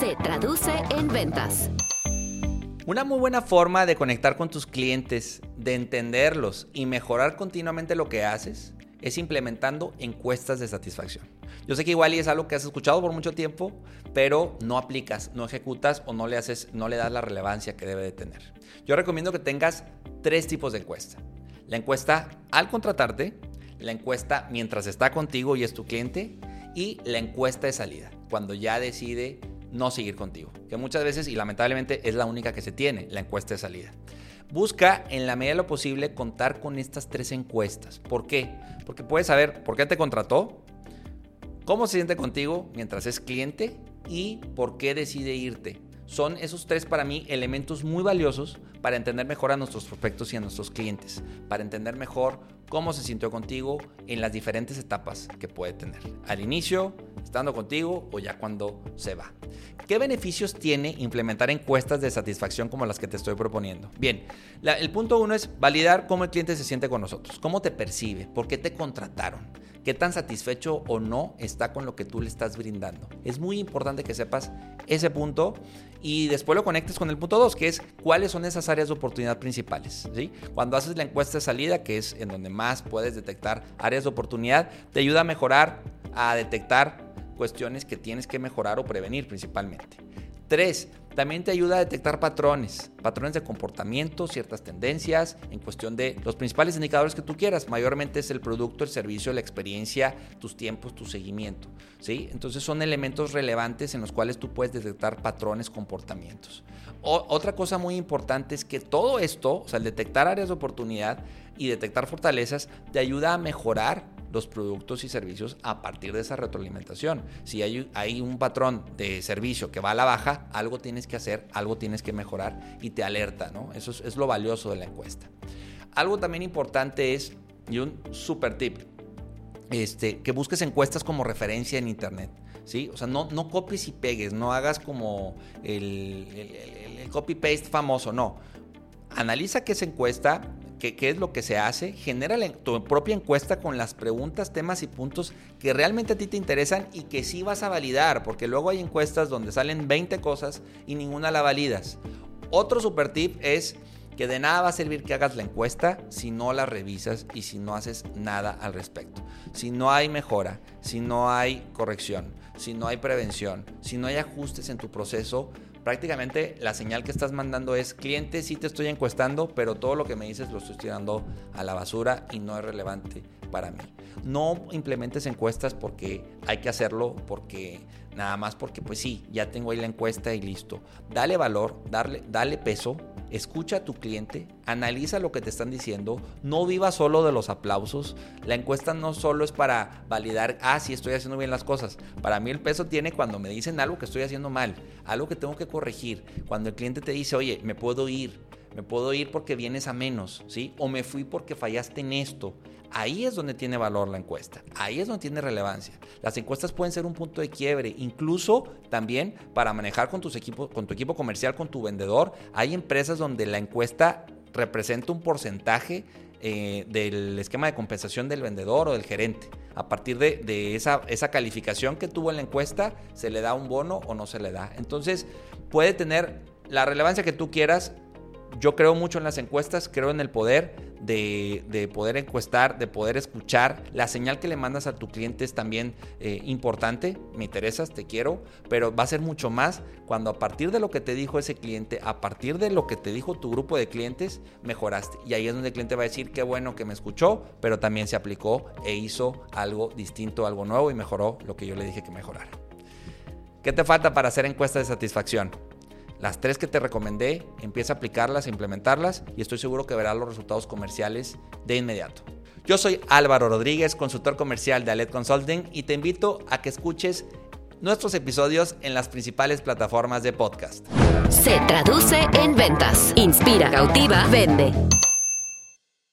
se traduce en ventas. Una muy buena forma de conectar con tus clientes, de entenderlos y mejorar continuamente lo que haces es implementando encuestas de satisfacción. Yo sé que igual y es algo que has escuchado por mucho tiempo, pero no aplicas, no ejecutas o no le haces, no le das la relevancia que debe de tener. Yo recomiendo que tengas tres tipos de encuesta. La encuesta al contratarte, la encuesta mientras está contigo y es tu cliente y la encuesta de salida, cuando ya decide no seguir contigo, que muchas veces y lamentablemente es la única que se tiene, la encuesta de salida. Busca en la medida de lo posible contar con estas tres encuestas. ¿Por qué? Porque puedes saber por qué te contrató, cómo se siente contigo mientras es cliente y por qué decide irte. Son esos tres para mí elementos muy valiosos para entender mejor a nuestros prospectos y a nuestros clientes, para entender mejor cómo se sintió contigo en las diferentes etapas que puede tener. Al inicio, estando contigo o ya cuando se va. ¿Qué beneficios tiene implementar encuestas de satisfacción como las que te estoy proponiendo? Bien, el punto uno es validar cómo el cliente se siente con nosotros, cómo te percibe, por qué te contrataron, qué tan satisfecho o no está con lo que tú le estás brindando. Es muy importante que sepas ese punto y después lo conectes con el punto 2, que es cuáles son esas áreas de oportunidad principales. ¿sí? Cuando haces la encuesta de salida, que es en donde más puedes detectar áreas de oportunidad, te ayuda a mejorar, a detectar cuestiones que tienes que mejorar o prevenir principalmente. Tres, también te ayuda a detectar patrones, patrones de comportamiento, ciertas tendencias, en cuestión de los principales indicadores que tú quieras. Mayormente es el producto, el servicio, la experiencia, tus tiempos, tu seguimiento. ¿sí? Entonces son elementos relevantes en los cuales tú puedes detectar patrones, comportamientos. otra cosa muy importante es que todo esto, o sea, el detectar áreas de oportunidad y detectar fortalezas, te ayuda a mejorar los productos y servicios a partir de esa retroalimentación. Si hay, hay, un patrón de servicio que va a la baja, algo tienes que hacer, algo tienes que mejorar y te alerta, ¿no? Eso es, lo valioso de la encuesta. Algo también importante es, y un super tip, este, que busques encuestas como referencia en Internet. ¿Sí? O sea, no, no copies y pegues, no hagas como el, el copy-paste famoso, no. Analiza qué es encuesta, qué, es lo que se hace, genera tu propia encuesta con las preguntas, temas y puntos que realmente a ti te interesan y que sí vas a validar, porque luego hay encuestas donde salen 20 cosas y ninguna la validas. Otro super tip es que de nada va a servir que hagas la encuesta si no la revisas y si no haces nada al respecto. Si no hay mejora, si no hay corrección, si no hay prevención, si no hay ajustes en tu proceso, prácticamente la señal que estás mandando es, cliente, sí te estoy encuestando, pero todo lo que me dices lo estoy tirando a la basura y no es relevante para mí. No implementes encuestas porque hay que hacerlo, porque nada más porque pues sí, ya tengo ahí la encuesta y listo. Dale valor, darle, dale peso, escucha a tu cliente, analiza lo que te están diciendo, no viva solo de los aplausos. La encuesta no solo es para validar, ah, sí estoy haciendo bien las cosas. Para mí el peso tiene cuando me dicen algo que estoy haciendo mal, algo que tengo que corregir. Cuando el cliente te dice, oye, me puedo ir, me puedo ir porque vienes a menos, ¿sí? O me fui porque fallaste en esto. Ahí es donde tiene valor la encuesta, ahí es donde tiene relevancia. Las encuestas pueden ser un punto de quiebre, incluso también para manejar con, tus equipos, con tu equipo comercial, con tu vendedor. Hay empresas donde la encuesta representa un porcentaje eh, del esquema de compensación del vendedor o del gerente. A partir de, esa, esa calificación que tuvo en la encuesta, se le da un bono o no se le da. Entonces, puede tener la relevancia que tú quieras, yo creo mucho en las encuestas, creo en el poder de, poder encuestar, de poder escuchar. La señal que le mandas a tu cliente es también eh, importante. Me interesas, te quiero, pero va a ser mucho más cuando a partir de lo que te dijo ese cliente, a partir de lo que te dijo tu grupo de clientes, mejoraste. Y ahí es donde el cliente va a decir, qué bueno que me escuchó, pero también se aplicó e hizo algo distinto, algo nuevo y mejoró lo que yo le dije que mejorara. ¿Qué te falta para hacer encuesta de satisfacción? Las tres que te recomendé, empieza a aplicarlas, a implementarlas y estoy seguro que verás los resultados comerciales de inmediato. Yo soy Álvaro Rodríguez, consultor comercial de Alet Consulting y te invito a que escuches nuestros episodios en las principales plataformas de podcast. Se traduce en ventas. Inspira, cautiva, vende.